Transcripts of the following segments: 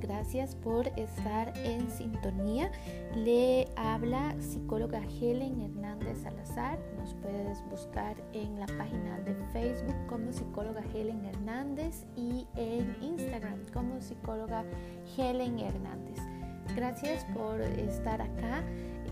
gracias por estar en sintonía. Le habla psicóloga Helen Hernández Salazar. Nos puedes buscar en la página de Facebook como psicóloga Helen Hernández y en Instagram como psicóloga Helen Hernández. Gracias por estar acá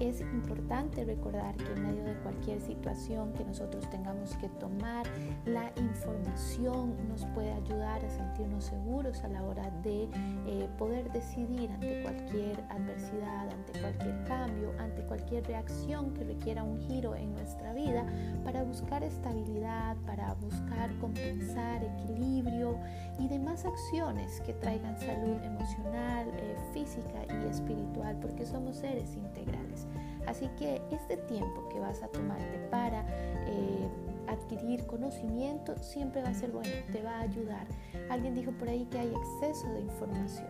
es importante recordar que en medio de cualquier situación que nosotros tengamos que tomar, la información nos puede ayudar a sentirnos seguros a la hora de eh, poder decidir ante cualquier adversidad, ante cualquier cambio, ante cualquier reacción que requiera un giro en nuestra vida para buscar estabilidad, para buscar compensar, equilibrio y demás acciones que traigan salud emocional, eh, física y espiritual, porque somos seres integrales. Así que este tiempo que vas a tomarte para eh, adquirir conocimiento siempre va a ser bueno, te va a ayudar. Alguien dijo por ahí que hay exceso de información.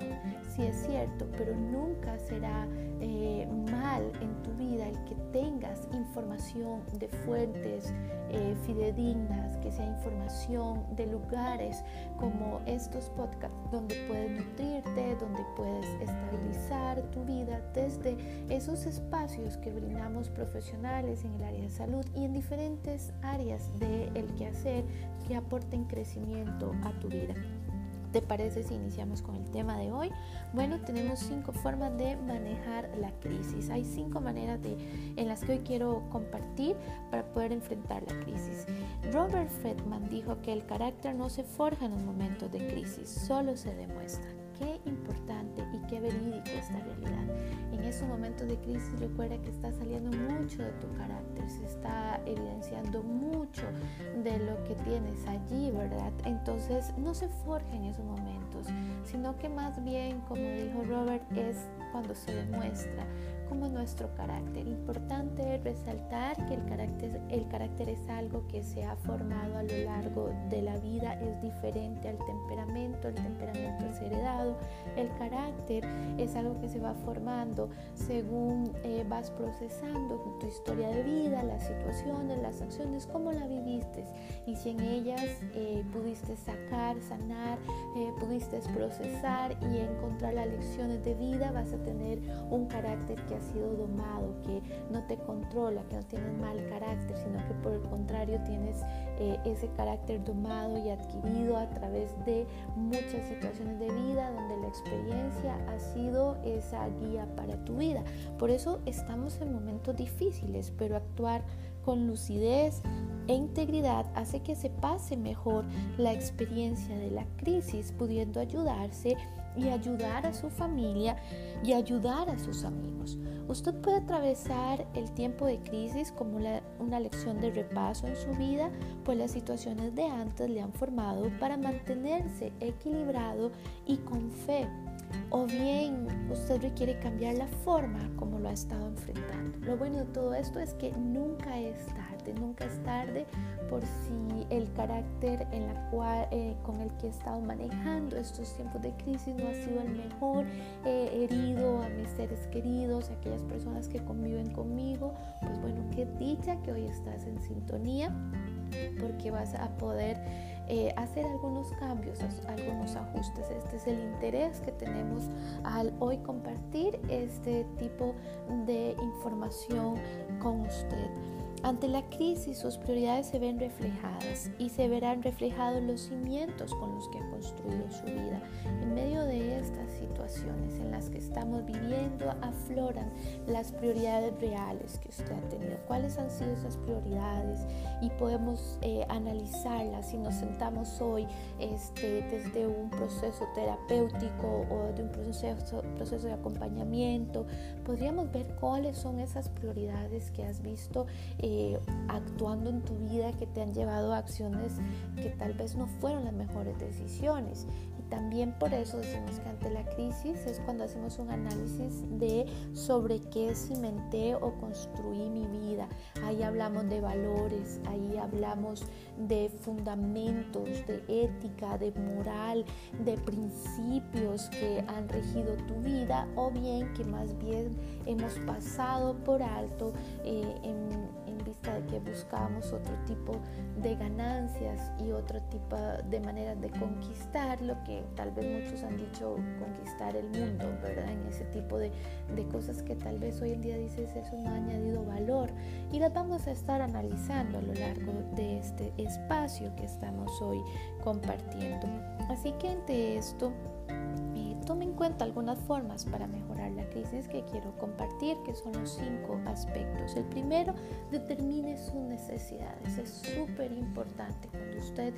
Sí es cierto, pero nunca será eh, mal en tu vida el que tengas información de fuentes eh, fidedignas, que sea información de lugares como estos podcasts donde puedes nutrirte, donde puedes estabilizar tu vida desde esos espacios que brindamos profesionales en el área de salud y en diferentes áreas del el quehacer que aporten crecimiento a tu vida. ¿Te parece si iniciamos con el tema de hoy? Bueno, tenemos cinco formas de manejar la crisis. Hay cinco maneras de, en las que hoy quiero compartir para poder enfrentar la crisis. Robert Fredman dijo que el carácter no se forja en un momento de crisis, solo se demuestra. Qué importante y qué verídico esta realidad. Esos momentos de crisis recuerda que está saliendo mucho de tu carácter, se está evidenciando mucho de lo que tienes allí, ¿verdad? Entonces no se forja en esos momentos, sino que más bien, como dijo Robert, es cuando se demuestra como nuestro carácter. Importante resaltar que el carácter, el carácter es algo que se ha formado a lo largo de la vida, es diferente al temperamento, el temperamento es heredado, el carácter es algo que se va formando según eh, vas procesando tu historia de vida, las situaciones, las acciones, cómo la viviste y si en ellas eh, pudiste sacar, sanar, eh, pudiste procesar y encontrar las lecciones de vida, vas a tener un carácter que ha sido domado, que no te controla, que no tienes mal carácter, sino que por el contrario tienes eh, ese carácter domado y adquirido a través de muchas situaciones de vida donde la experiencia ha sido esa guía para tu vida. Por eso estamos en momentos difíciles, pero actuar con lucidez e integridad hace que se pase mejor la experiencia de la crisis, pudiendo ayudarse y ayudar a su familia y ayudar a sus amigos. Usted puede atravesar el tiempo de crisis como una lección de repaso en su vida, pues las situaciones de antes le han formado para mantenerse equilibrado y con fe. O bien usted requiere cambiar la forma como lo ha estado enfrentando. Lo bueno de todo esto es que nunca es tarde, nunca es tarde por si el carácter en la cual, eh, con el que he estado manejando estos tiempos de crisis no ha sido el mejor, he herido a mis seres queridos, a aquellas personas que conviven conmigo, pues bueno, qué dicha que hoy estás en sintonía porque vas a poder eh, hacer algunos cambios, algunos ajustes. Este es el interés que tenemos al hoy compartir este tipo de información con usted. Ante la crisis sus prioridades se ven reflejadas y se verán reflejados los cimientos con los que ha construido su vida. En medio de estas situaciones en las que estamos viviendo afloran las prioridades reales que usted ha tenido. ¿Cuáles han sido esas prioridades? Y podemos eh, analizarlas si nos sentamos hoy este, desde un proceso terapéutico o de un proceso, proceso de acompañamiento. Podríamos ver cuáles son esas prioridades que has visto. Eh, actuando en tu vida que te han llevado a acciones que tal vez no fueron las mejores decisiones. Y también por eso decimos que ante la crisis es cuando hacemos un análisis de sobre qué cimenté o construí mi vida. Ahí hablamos de valores, ahí hablamos de fundamentos, de ética, de moral, de principios que han regido tu vida o bien que más bien hemos pasado por alto eh, en de que buscamos otro tipo de ganancias y otro tipo de maneras de conquistar lo que tal vez muchos han dicho conquistar el mundo, ¿verdad? En ese tipo de, de cosas que tal vez hoy en día dices eso no ha añadido valor y las vamos a estar analizando a lo largo de este espacio que estamos hoy compartiendo. Así que ante esto tome en cuenta algunas formas para mejorar la crisis que quiero compartir, que son los cinco aspectos. El primero, determine sus necesidades. Es súper importante cuando usted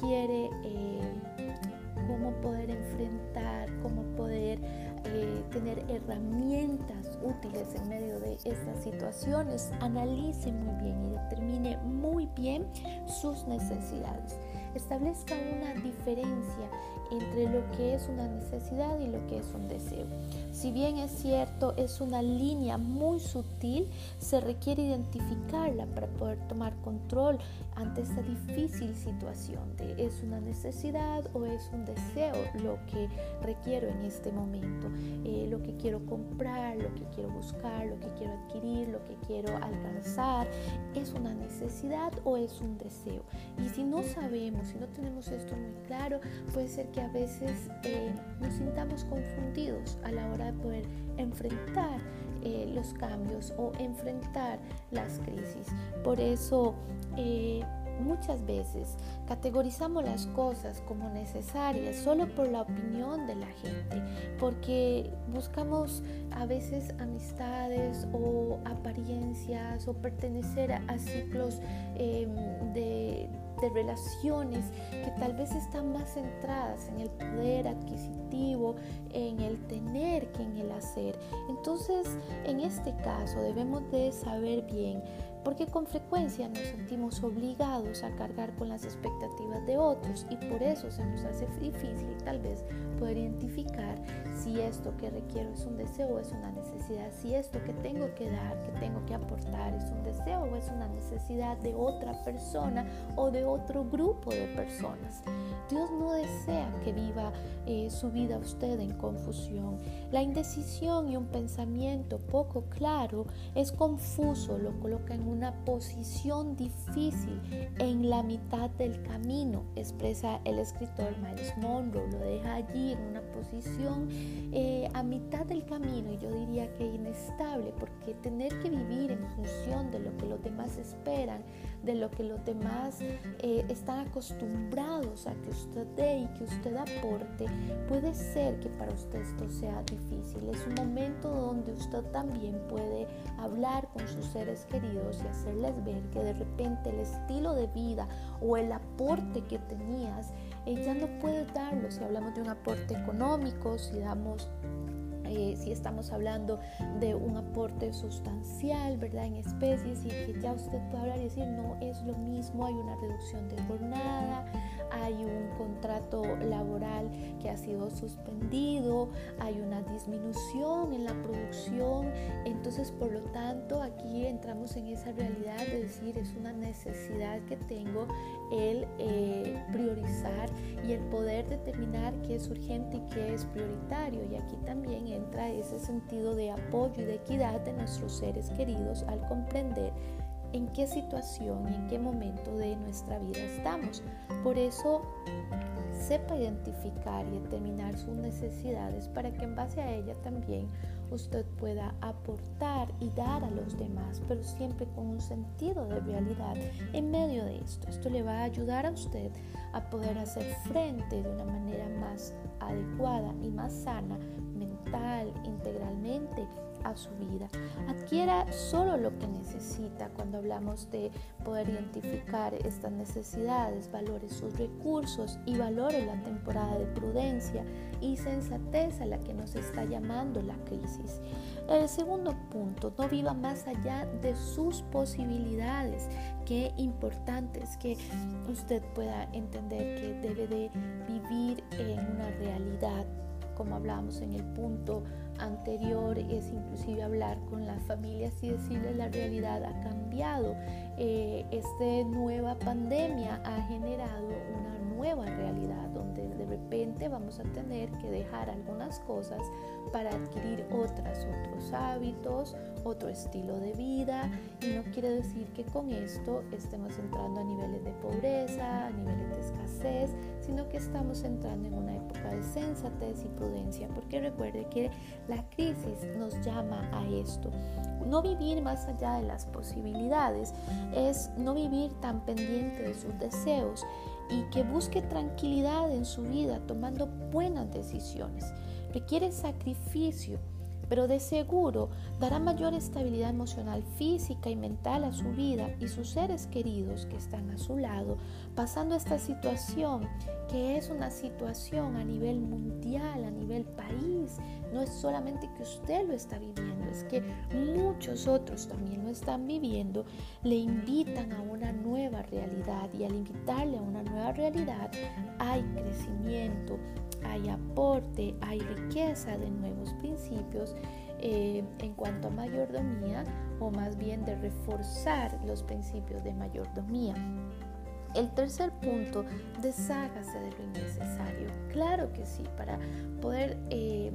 quiere eh, cómo poder enfrentar, cómo poder eh, tener herramientas útiles en medio de estas situaciones. Analice muy bien y determine muy bien sus necesidades. Establezca una diferencia entre lo que es una necesidad y lo que es un deseo. Si bien es cierto, es una línea muy sutil, se requiere identificarla para poder tomar control ante esta difícil situación de es una necesidad o es un deseo lo que requiero en este momento, eh, lo que quiero comprar, lo que quiero buscar, lo que quiero adquirir, lo que quiero alcanzar, es una necesidad o es un deseo. Y si no sabemos, si no tenemos esto muy claro, puede ser que a veces eh, nos sintamos confundidos a la hora de poder enfrentar eh, los cambios o enfrentar las crisis. Por eso eh, muchas veces categorizamos las cosas como necesarias solo por la opinión de la gente, porque buscamos a veces amistades o apariencias o pertenecer a, ciclos em, de de relaciones que tal vez están más centradas en el poder adquisitivo, en el tener que en el hacer. Entonces, en este caso debemos de saber bien porque con frecuencia nos sentimos obligados a cargar con las expectativas de otros y por eso se nos hace difícil tal vez poder identificar si esto que requiero es un deseo o es una necesidad, si esto que tengo que dar, que tengo que aportar es un deseo o es una necesidad de otra persona o de otro grupo de personas. Dios no desea que viva eh, su vida usted en confusión. La indecisión y un pensamiento poco claro es confuso, lo coloca en una posición difícil en la mitad del camino, expresa el escritor Miles Monroe, lo deja allí en una posición eh, a mitad del camino y yo diría que inestable, porque tener que vivir en función de lo que los demás esperan, de lo que los demás eh, están acostumbrados a que usted dé y que usted aporte, puede ser que para usted esto sea difícil. Es un momento donde usted también puede hablar con sus seres queridos y hacerles ver que de repente el estilo de vida o el aporte que tenías, ella no puede darlo. Si hablamos de un aporte económico, si damos eh, si estamos hablando de un aporte sustancial, ¿verdad? En especies y que ya usted puede hablar y decir, no es lo mismo, hay una reducción de jornada, hay un contrato laboral que ha sido suspendido, hay una disminución en la producción, entonces por lo tanto aquí entramos en esa realidad de decir, es una necesidad que tengo el eh, priorizar y el poder determinar qué es urgente y qué es prioritario. Y aquí también entra ese sentido de apoyo y de equidad de nuestros seres queridos al comprender en qué situación y en qué momento de nuestra vida estamos. Por eso, sepa identificar y determinar sus necesidades para que en base a ella también usted pueda aportar y dar a los demás, pero siempre con un sentido de realidad en medio de esto. Esto le va a ayudar a usted a poder hacer frente de una manera más adecuada y más sana, mental, integralmente a su vida. Adquiera solo lo que necesita cuando hablamos de poder identificar estas necesidades, valore sus recursos y valore la temporada de prudencia y sensatez a la que nos está llamando la crisis. El segundo punto, no viva más allá de sus posibilidades. Qué importante es que usted pueda entender que debe de vivir en una realidad como hablábamos en el punto anterior, es inclusive hablar con las familias y decirles la realidad ha cambiado. Eh, esta nueva pandemia ha generado una nueva realidad donde de repente vamos a tener que dejar algunas cosas para adquirir otras, otros hábitos, otro estilo de vida y no quiere decir que con esto estemos entrando a niveles de pobreza, a niveles de escasez, sino que estamos entrando en una época de sensatez y prudencia, porque recuerde que la crisis nos llama a esto. No vivir más allá de las posibilidades es no vivir tan pendiente de sus deseos y que busque tranquilidad en su vida tomando buenas decisiones. Requiere sacrificio, pero de seguro dará mayor estabilidad emocional, física y mental a su vida y sus seres queridos que están a su lado, pasando esta situación que es una situación a nivel mundial, a nivel país. No es solamente que usted lo está viviendo, es que muchos otros también lo están viviendo. Le invitan a una nueva realidad y al invitarle a una nueva realidad hay crecimiento, hay aporte, hay riqueza de nuevos principios eh, en cuanto a mayordomía o más bien de reforzar los principios de mayordomía. El tercer punto, deshágase de lo innecesario. Claro que sí, para poder eh,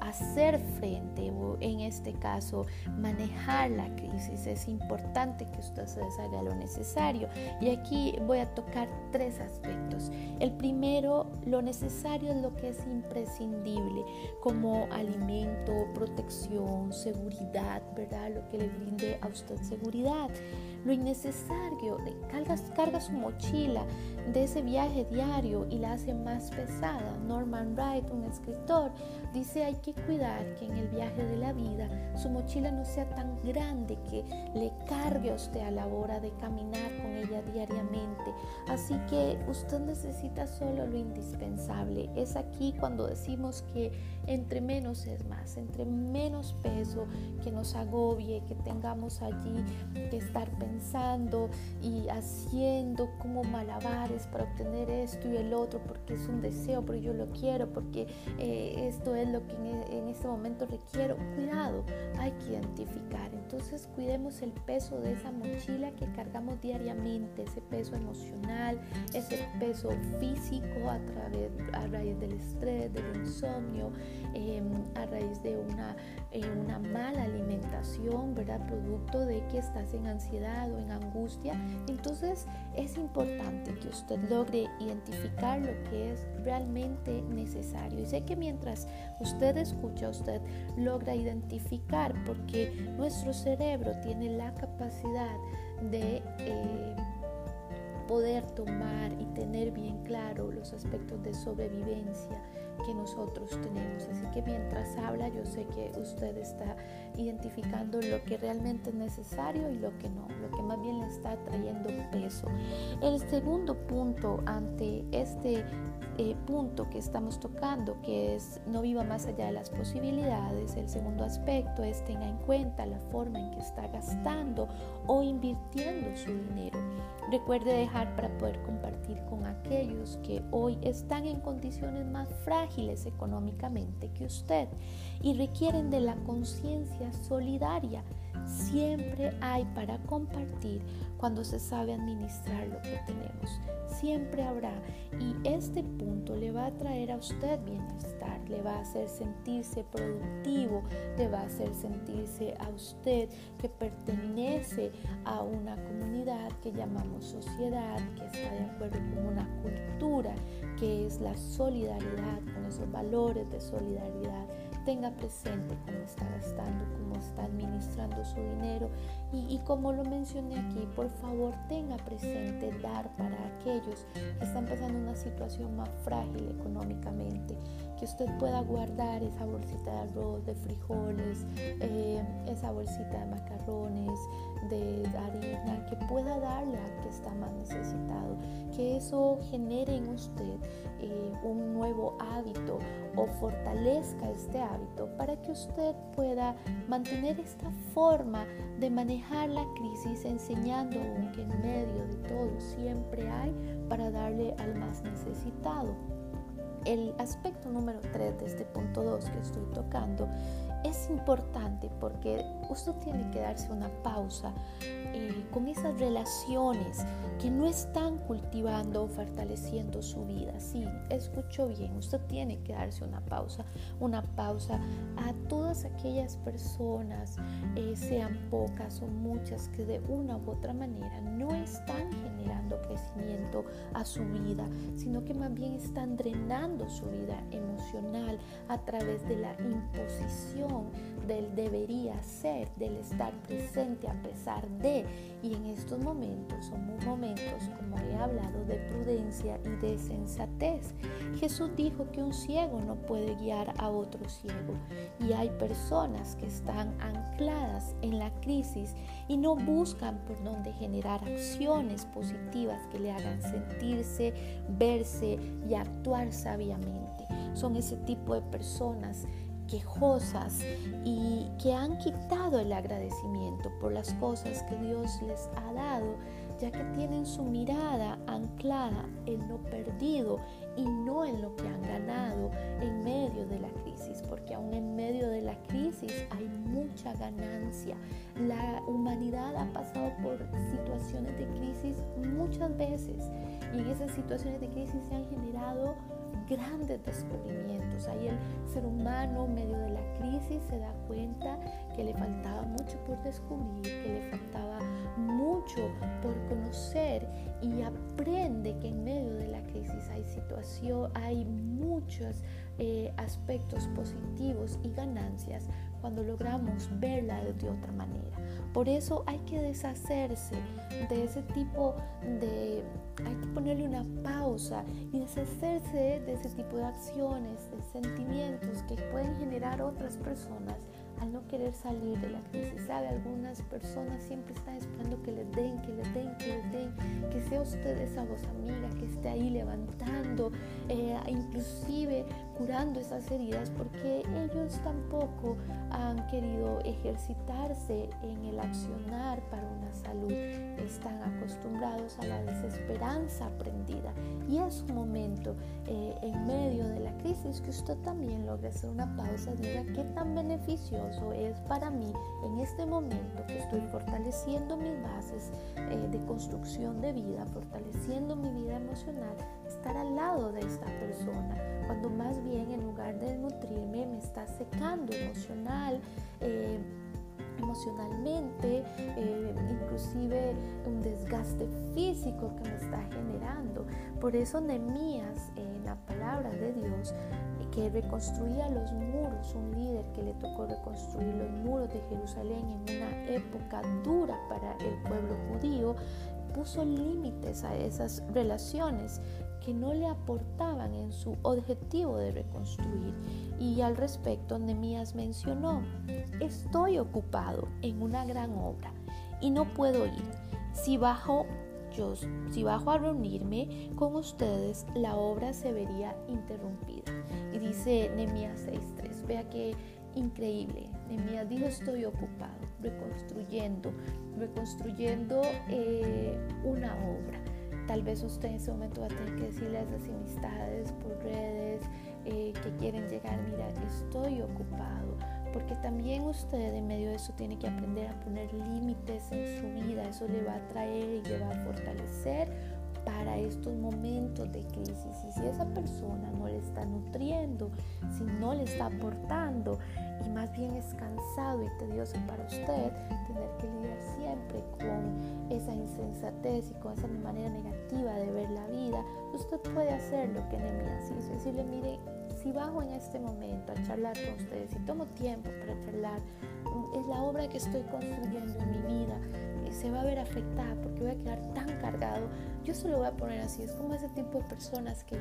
hacer frente o en este caso manejar la crisis. Es importante que usted deshaga lo necesario. Y aquí voy a tocar tres aspectos. El primero lo necesario es lo que es imprescindible como alimento protección seguridad verdad lo que le brinde a usted seguridad lo innecesario carga, carga su mochila de ese viaje diario y la hace más pesada Norman Wright un escritor dice hay que cuidar que en el viaje de la vida su mochila no sea tan grande que le cargue a usted a la hora de caminar con ella diariamente. Así que usted necesita solo lo indispensable. Es aquí cuando decimos que entre menos es más, entre menos peso que nos agobie, que tengamos allí que estar pensando y haciendo como malabares para obtener esto y el otro, porque es un deseo, pero yo lo quiero, porque eh, esto es lo que en, este momento requiero. Cuidado, hay que identificar. Entonces cuidemos el peso de esa mochila que cargamos diariamente, ese peso emocional, ese peso físico a, través, a raíz del estrés, del insomnio, Em, a raíz de una, eh, una mala alimentación, ¿verdad? Producto de que estás en ansiedad o en angustia. Entonces es importante que usted logre identificar lo que es realmente necesario. Y sé que mientras usted escucha, usted logra identificar porque nuestro cerebro tiene la capacidad de... Eh, poder tomar y tener bien claro los aspectos de sobrevivencia que nosotros tenemos. Así que mientras habla, yo sé que usted está identificando lo que realmente es necesario y lo que no, lo que más bien le está trayendo peso. El segundo punto ante este eh, punto que estamos tocando, que es no viva más allá de las posibilidades, el segundo aspecto es tenga en cuenta la forma en que está gastando o invirtiendo su dinero. Recuerde dejar para poder compartir con aquellos que hoy están en condiciones más frágiles económicamente que usted y requieren de la conciencia solidaria. Siempre hay para compartir cuando se sabe administrar lo que tenemos. Siempre habrá y este punto le va a traer a usted bienestar, le va a hacer sentirse productivo, le va a hacer sentirse a usted que pertenece a una comunidad que llamamos sociedad, que está de acuerdo con una cultura que es la solidaridad, con esos valores de solidaridad tenga presente cómo está gastando, cómo está administrando su dinero. Y, como lo mencioné aquí, por favor tenga presente dar para aquellos que están pasando una situación más frágil económicamente, que usted pueda guardar esa bolsita de arroz, de frijoles, eh, esa bolsita de macarrones, de harina, que pueda darle al que está más necesitado, que eso genere en usted eh, un nuevo hábito o fortalezca este hábito para que usted pueda mantener esta forma de manejar la crisis enseñando que en medio de todo siempre hay para darle al más necesitado. El aspecto número 3 de este punto 2 que estoy tocando es importante porque usted tiene que darse una pausa eh, con esas relaciones que no están cultivando o fortaleciendo su vida. Sí, escucho bien, usted tiene que darse una pausa, una pausa a todas aquellas personas, eh, sean pocas o muchas, que de una u otra manera no están generando crecimiento a su vida, sino que más bien están drenando su vida emocional a través de la imposición del debería ser, del estar presente a pesar de. Y en estos momentos son momentos, como he hablado, de prudencia y de sensatez. Jesús dijo que un ciego no puede guiar a otro ciego. Y hay personas que están ancladas en la crisis y no buscan por dónde generar acciones positivas que le hagan sentirse, verse y actuar sabiamente. Son ese tipo de personas quejosas y que han quitado el agradecimiento por las cosas que Dios les ha dado, ya que tienen su mirada anclada en lo perdido y no en lo que han ganado en medio de la crisis, porque aún en medio de la crisis hay mucha ganancia. La humanidad ha pasado por situaciones de crisis muchas veces y en esas situaciones de crisis se han generado grandes descubrimientos. Ahí el ser humano, en medio de la crisis, se da cuenta que le faltaba mucho por descubrir, que le faltaba mucho por conocer y aprende que en medio de la crisis hay situación, hay muchos eh, aspectos positivos y ganancias cuando logramos verla de otra manera. Por eso hay que deshacerse de ese tipo de, hay que ponerle una pausa y deshacerse de ese tipo de acciones, de sentimientos que pueden generar otras personas al no querer salir de la crisis. ¿Sabe? Algunas personas siempre están esperando que les den, que les den, que les den, que sea usted esa voz amiga que esté ahí levantando, eh, inclusive curando esas heridas, porque ellos tampoco han querido ejercitarse en el accionar para una salud. Están acostumbrados a la desesperanza aprendida. Y es un momento eh, en medio de la crisis que usted también logre hacer una pausa, diga qué tan beneficioso es para mí en este momento que estoy fortaleciendo mis bases eh, de construcción de vida, fortaleciendo mi vida emocional, estar al lado de esta persona, cuando más bien en lugar de nutrirme me está secando emocional. Eh, emocionalmente, eh, inclusive un desgaste físico que me está generando. Por eso Nemías, en la palabra de Dios, que reconstruía los muros, un líder que le tocó reconstruir los muros de Jerusalén en una época dura para el pueblo judío, puso límites a esas relaciones que no le aportaban en su objetivo de reconstruir. Y al respecto, Nemías mencionó, estoy ocupado en una gran obra y no puedo ir. Si bajo yo, si bajo a reunirme con ustedes, la obra se vería interrumpida. Y dice Nehemías 6.3, vea que increíble. Nehemías dijo, estoy ocupado, reconstruyendo, reconstruyendo eh, una obra. Tal vez usted en ese momento va a tener que decirle a esas amistades por redes eh, que quieren llegar, mira, estoy ocupado porque también usted en medio de eso tiene que aprender a poner límites en su vida, eso le va a traer y le va a fortalecer para estos momentos de crisis. Y si esa persona no le está nutriendo, si no le está aportando y más bien es cansado y tedioso para usted, tener que lidiar siempre con esa insensatez y con esa manera negativa de ver la vida, usted puede hacer lo que Nehemías hizo, decirle, mire, si bajo en este momento a charlar con ustedes, si tomo tiempo para charlar, es la obra que estoy construyendo en mi vida, se va a ver afectada porque voy a quedar tan cargado. Yo se lo voy a poner así, es como ese tipo de personas que,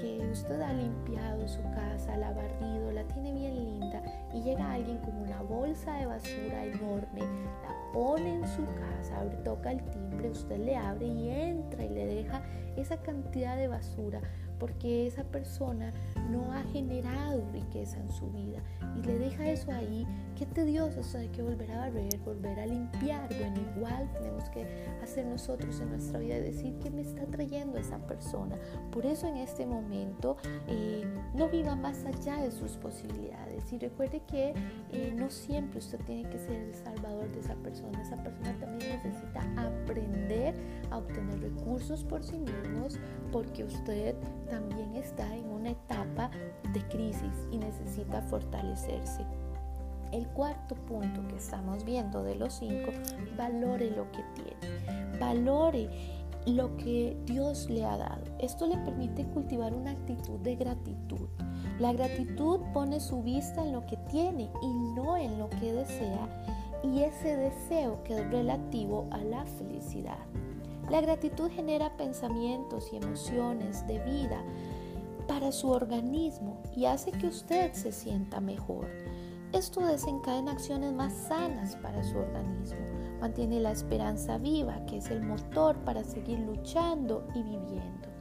que usted ha limpiado su casa, la ha barrido, la tiene bien linda y llega alguien con una bolsa de basura enorme, la pone en su casa, abre, toca el timbre, usted le abre y entra y le deja esa cantidad de basura porque esa persona no ha generado riqueza en su vida y le deja eso ahí, qué tedioso, o hay que volver a barrer, volver a limpiar. Bueno, igual tenemos que hacer nosotros en nuestra vida decir que me está trayendo esa persona. Por eso en este momento eh, no viva más allá de sus posibilidades y recuerde que eh, no siempre usted tiene que ser el salvador de esa persona. Esa persona también necesita aprender a obtener recursos por sí mismos porque usted también está en una etapa de crisis y necesita fortalecerse. El cuarto punto que estamos viendo de los cinco, valore lo que tiene. Valore lo que Dios le ha dado. Esto le permite cultivar una actitud de gratitud. La gratitud pone su vista en lo que tiene y no en lo que desea y ese deseo que es relativo a la felicidad. La gratitud genera pensamientos y emociones de vida para su organismo y hace que usted se sienta mejor. Esto desencadena acciones más sanas para su organismo, mantiene la esperanza viva, que es el motor para seguir luchando y viviendo.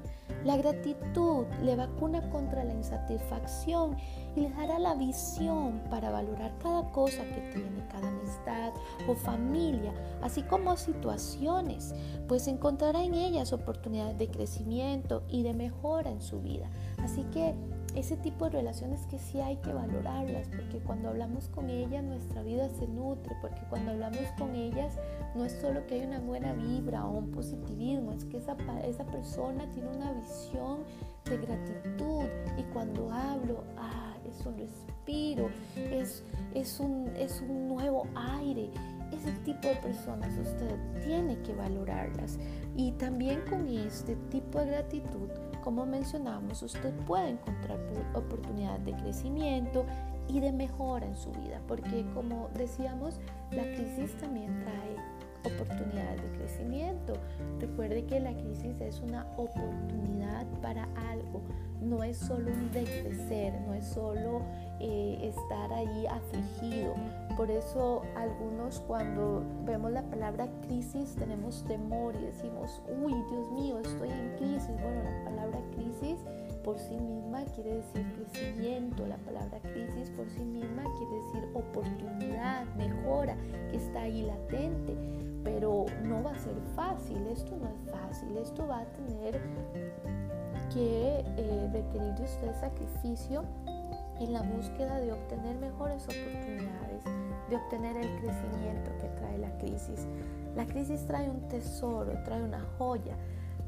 La gratitud le vacuna contra la insatisfacción y le dará la visión para valorar cada cosa que tiene, cada amistad o familia, así como situaciones, pues encontrará en ellas oportunidades de crecimiento y de mejora en su vida. Así que ese tipo de relaciones que sí hay que valorarlas, porque cuando hablamos con ellas nuestra vida se nutre, porque cuando hablamos con ellas no es solo que hay una buena vibra o un positivismo, es que esa, esa persona tiene una visión de gratitud y cuando hablo, ah, es un respiro, es, es, un, es un nuevo aire. Ese tipo de personas usted tiene que valorarlas y también con este tipo de gratitud como mencionamos, usted puede encontrar oportunidades de crecimiento y de mejora en su vida, porque como decíamos, la crisis también trae oportunidades de crecimiento. Recuerde que la crisis es una oportunidad para algo, no es solo un decrecer, no es solo eh, estar ahí afligido. Por eso algunos cuando vemos la palabra crisis tenemos temor y decimos, uy, Dios mío, estoy en crisis. Bueno, la palabra crisis por sí misma quiere decir crecimiento, la palabra crisis por sí misma quiere decir oportunidad, mejora, que está ahí latente, pero no va a ser fácil, esto no es fácil, esto va a tener que eh, requerir de usted sacrificio en la búsqueda de obtener mejores oportunidades, de obtener el crecimiento que trae la crisis. La crisis trae un tesoro, trae una joya,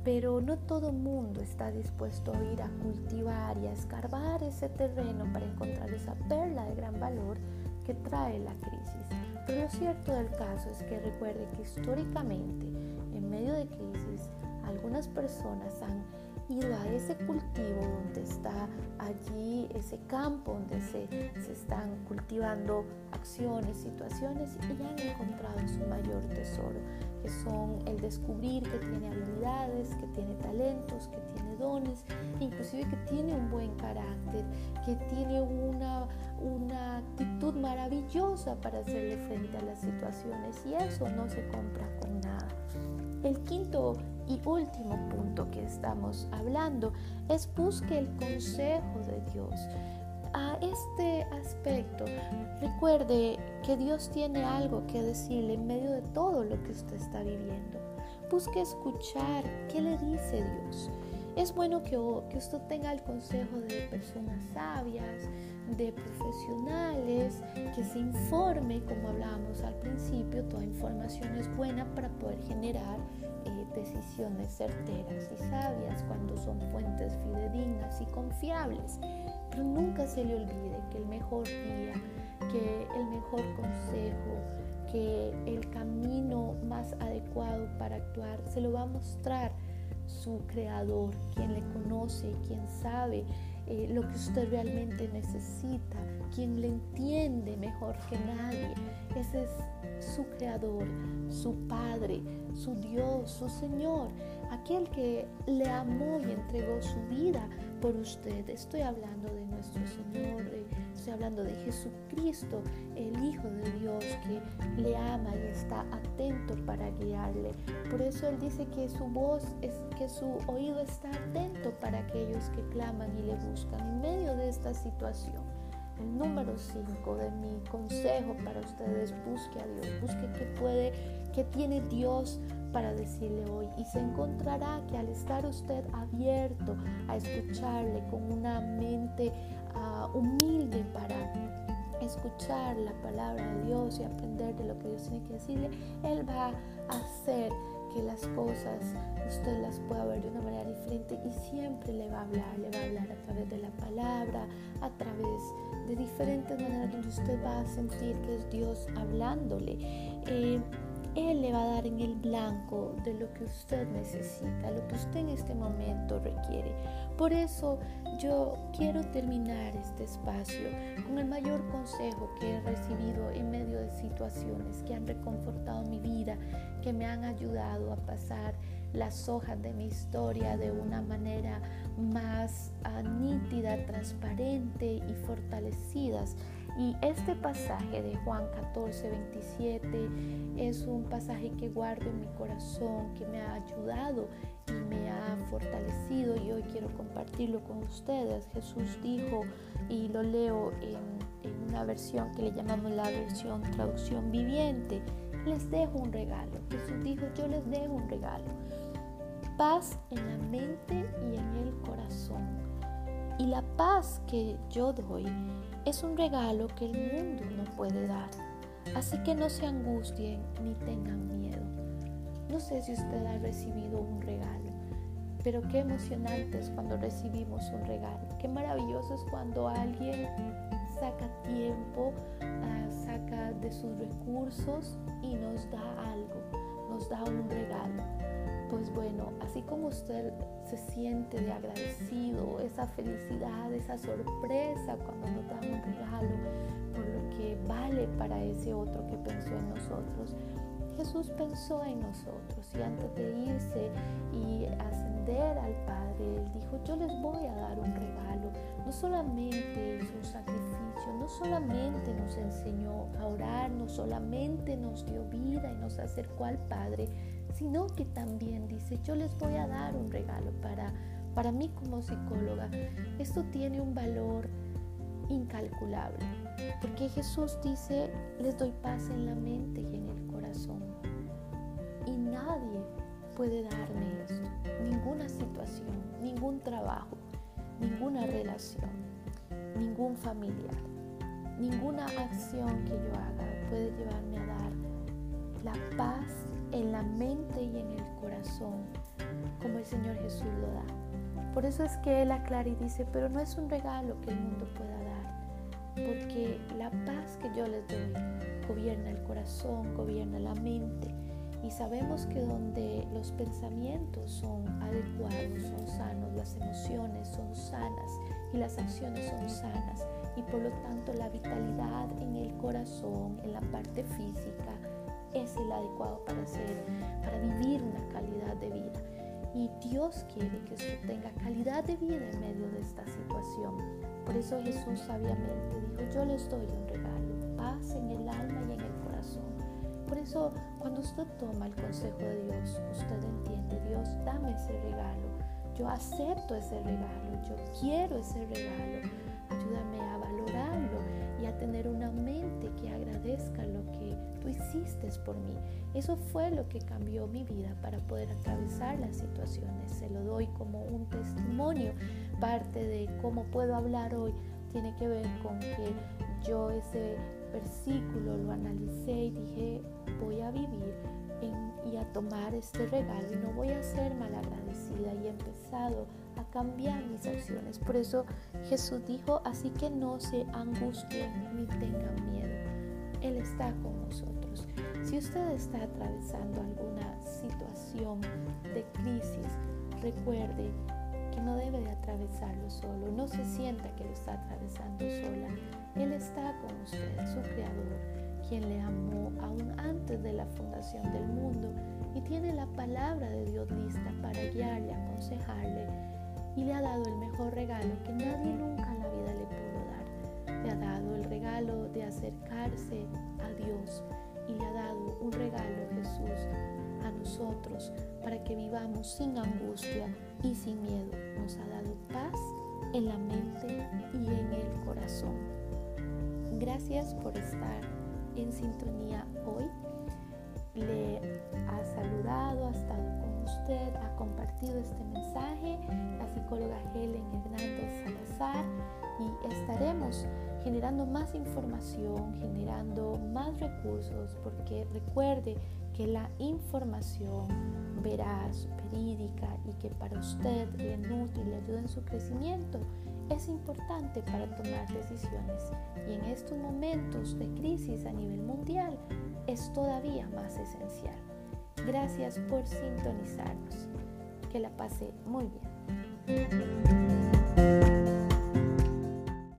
pero no todo mundo está dispuesto a ir a cultivar y a escarbar ese terreno para encontrar esa perla de gran valor que trae la crisis. Pero lo cierto del caso es que recuerde que históricamente, en medio de crisis, algunas personas han ido a ese cultivo donde está allí ese campo donde se, se, están cultivando acciones, situaciones y han encontrado su mayor tesoro, que son el descubrir que tiene habilidades, que tiene talentos, que tiene dones, inclusive que tiene un buen carácter, que tiene una, una actitud maravillosa para hacerle frente a las situaciones y eso no se compra con nada. El quinto y último punto que estamos hablando es busque el consejo de Dios. A este aspecto, recuerde que Dios tiene algo que decirle en medio de todo lo que usted está viviendo. Busque escuchar qué le dice Dios. Es bueno que, que usted tenga el consejo de personas sabias, de profesionales, que se informe, como hablábamos al principio, toda información es buena para poder generar decisiones certeras y sabias cuando son fuentes fidedignas y confiables. Pero nunca se le olvide que el mejor guía, que el mejor consejo, que el camino más adecuado para actuar se lo va a mostrar su creador, quien le conoce, quien sabe eh, lo que usted realmente necesita, quien le entiende mejor que nadie. Ese es su creador, su Padre, su Dios, su Señor, aquel que le amó y entregó su vida por usted. Estoy hablando de nuestro Señor, estoy hablando de Jesucristo, el Hijo de Dios que le ama y está atento para guiarle. Por eso Él dice que su voz es que su oído está atento para aquellos que claman y le buscan en medio de esta situación. El número 5 de mi consejo para ustedes, busque a Dios, busque qué puede, qué tiene Dios para decirle hoy. Y se encontrará que al estar usted abierto a escucharle con una mente uh, humilde para escuchar la palabra de Dios y aprender de lo que Dios tiene que decirle, Él va a hacer que las cosas usted las pueda ver de una manera diferente y siempre le va a hablar, le va a hablar a través de la palabra, a través de diferentes maneras donde usted va a sentir que es Dios hablándole. Eh, él le va a dar en el blanco de lo que usted necesita, lo que usted en este momento requiere. Por eso yo quiero terminar este espacio con el mayor consejo que he recibido en medio de situaciones que han reconfortado mi vida, que me han ayudado a pasar las hojas de mi historia de una manera más uh, nítida, transparente y fortalecidas. Y este pasaje de Juan 14, 27 es un pasaje que guardo en mi corazón, que me ha ayudado y me ha fortalecido y hoy quiero compartirlo con ustedes. Jesús dijo, y lo leo en, en una versión que le llamamos la versión traducción viviente, les dejo un regalo. Jesús dijo, yo les dejo un regalo. Paz en la mente y en el corazón. Y la paz que yo doy es un regalo que el mundo no puede dar. Así que no se angustien ni tengan miedo. No sé si usted ha recibido un regalo, pero qué emocionante es cuando recibimos un regalo. Qué maravilloso es cuando alguien saca tiempo, ah, saca de sus recursos y nos da algo, nos da un regalo. Pues bueno, así como usted se siente de agradecido, esa felicidad, esa sorpresa cuando nos da un regalo por lo que vale para ese otro que pensó en nosotros, Jesús pensó en nosotros y antes de irse y ascender al Padre, Él dijo, yo les voy a dar un regalo. No solamente es un sacrificio, no solamente nos enseñó a orar, no solamente nos dio vida y nos acercó al Padre, sino que también dice, yo les voy a dar un regalo para, para mí como psicóloga. Esto tiene un valor incalculable, porque Jesús dice, les doy paz en la mente y en el corazón. Y nadie puede darme esto, ninguna situación, ningún trabajo, ninguna relación, ningún familiar, ninguna acción que yo haga puede llevarme a dar la paz en la mente y en el corazón, como el Señor Jesús lo da. Por eso es que Él aclara y dice, pero no es un regalo que el mundo pueda dar, porque la paz que yo les doy gobierna el corazón, gobierna la mente. Y sabemos que donde los pensamientos son adecuados, son sanos, las emociones son sanas y las acciones son sanas. Y por lo tanto la vitalidad en el corazón, en la parte física, es el adecuado para hacer, para vivir una calidad de vida. Y Dios quiere que usted tenga calidad de vida en medio de esta situación. Por eso Jesús sabiamente dijo, yo les doy un regalo, paz en el alma y en el corazón. Por eso cuando usted toma el consejo de Dios, usted entiende, Dios, dame ese regalo. Yo acepto ese regalo, yo quiero ese regalo. Agradezca lo que tú hiciste por mí. Eso fue lo que cambió mi vida para poder atravesar las situaciones. Se lo doy como un testimonio. Parte de cómo puedo hablar hoy tiene que ver con que yo ese versículo lo analicé y dije, voy a vivir y a tomar este regalo y no voy a ser malagradecida y he empezado a cambiar mis acciones. Por eso Jesús dijo, así que no se angustien ni tengan miedo. Él está con nosotros. Si usted está atravesando alguna situación de crisis, recuerde que no debe de atravesarlo solo, no se sienta que lo está atravesando sola. Él está con usted, su creador, quien le amó aún antes de la fundación del mundo y tiene la palabra de Dios lista para guiarle, aconsejarle y le ha dado el mejor regalo que nadie nunca en la vida le pudo Le ha dado el regalo de acercarse a Dios y le ha dado un regalo Jesús a nosotros para que vivamos sin angustia y sin miedo. Nos ha dado paz en la mente y en el corazón. Gracias por estar en sintonía hoy. Le ha saludado, ha estado con usted, ha compartido este mensaje. La psicóloga Helen Hernández Salazar. Y estaremos generando más información, generando más recursos, porque recuerde que la información veraz, verídica y que para usted le nutre y le ayuda en su crecimiento. Es importante para tomar decisiones. Y en estos momentos de crisis a nivel mundial es todavía más esencial. Gracias por sintonizarnos. Que la pase muy bien.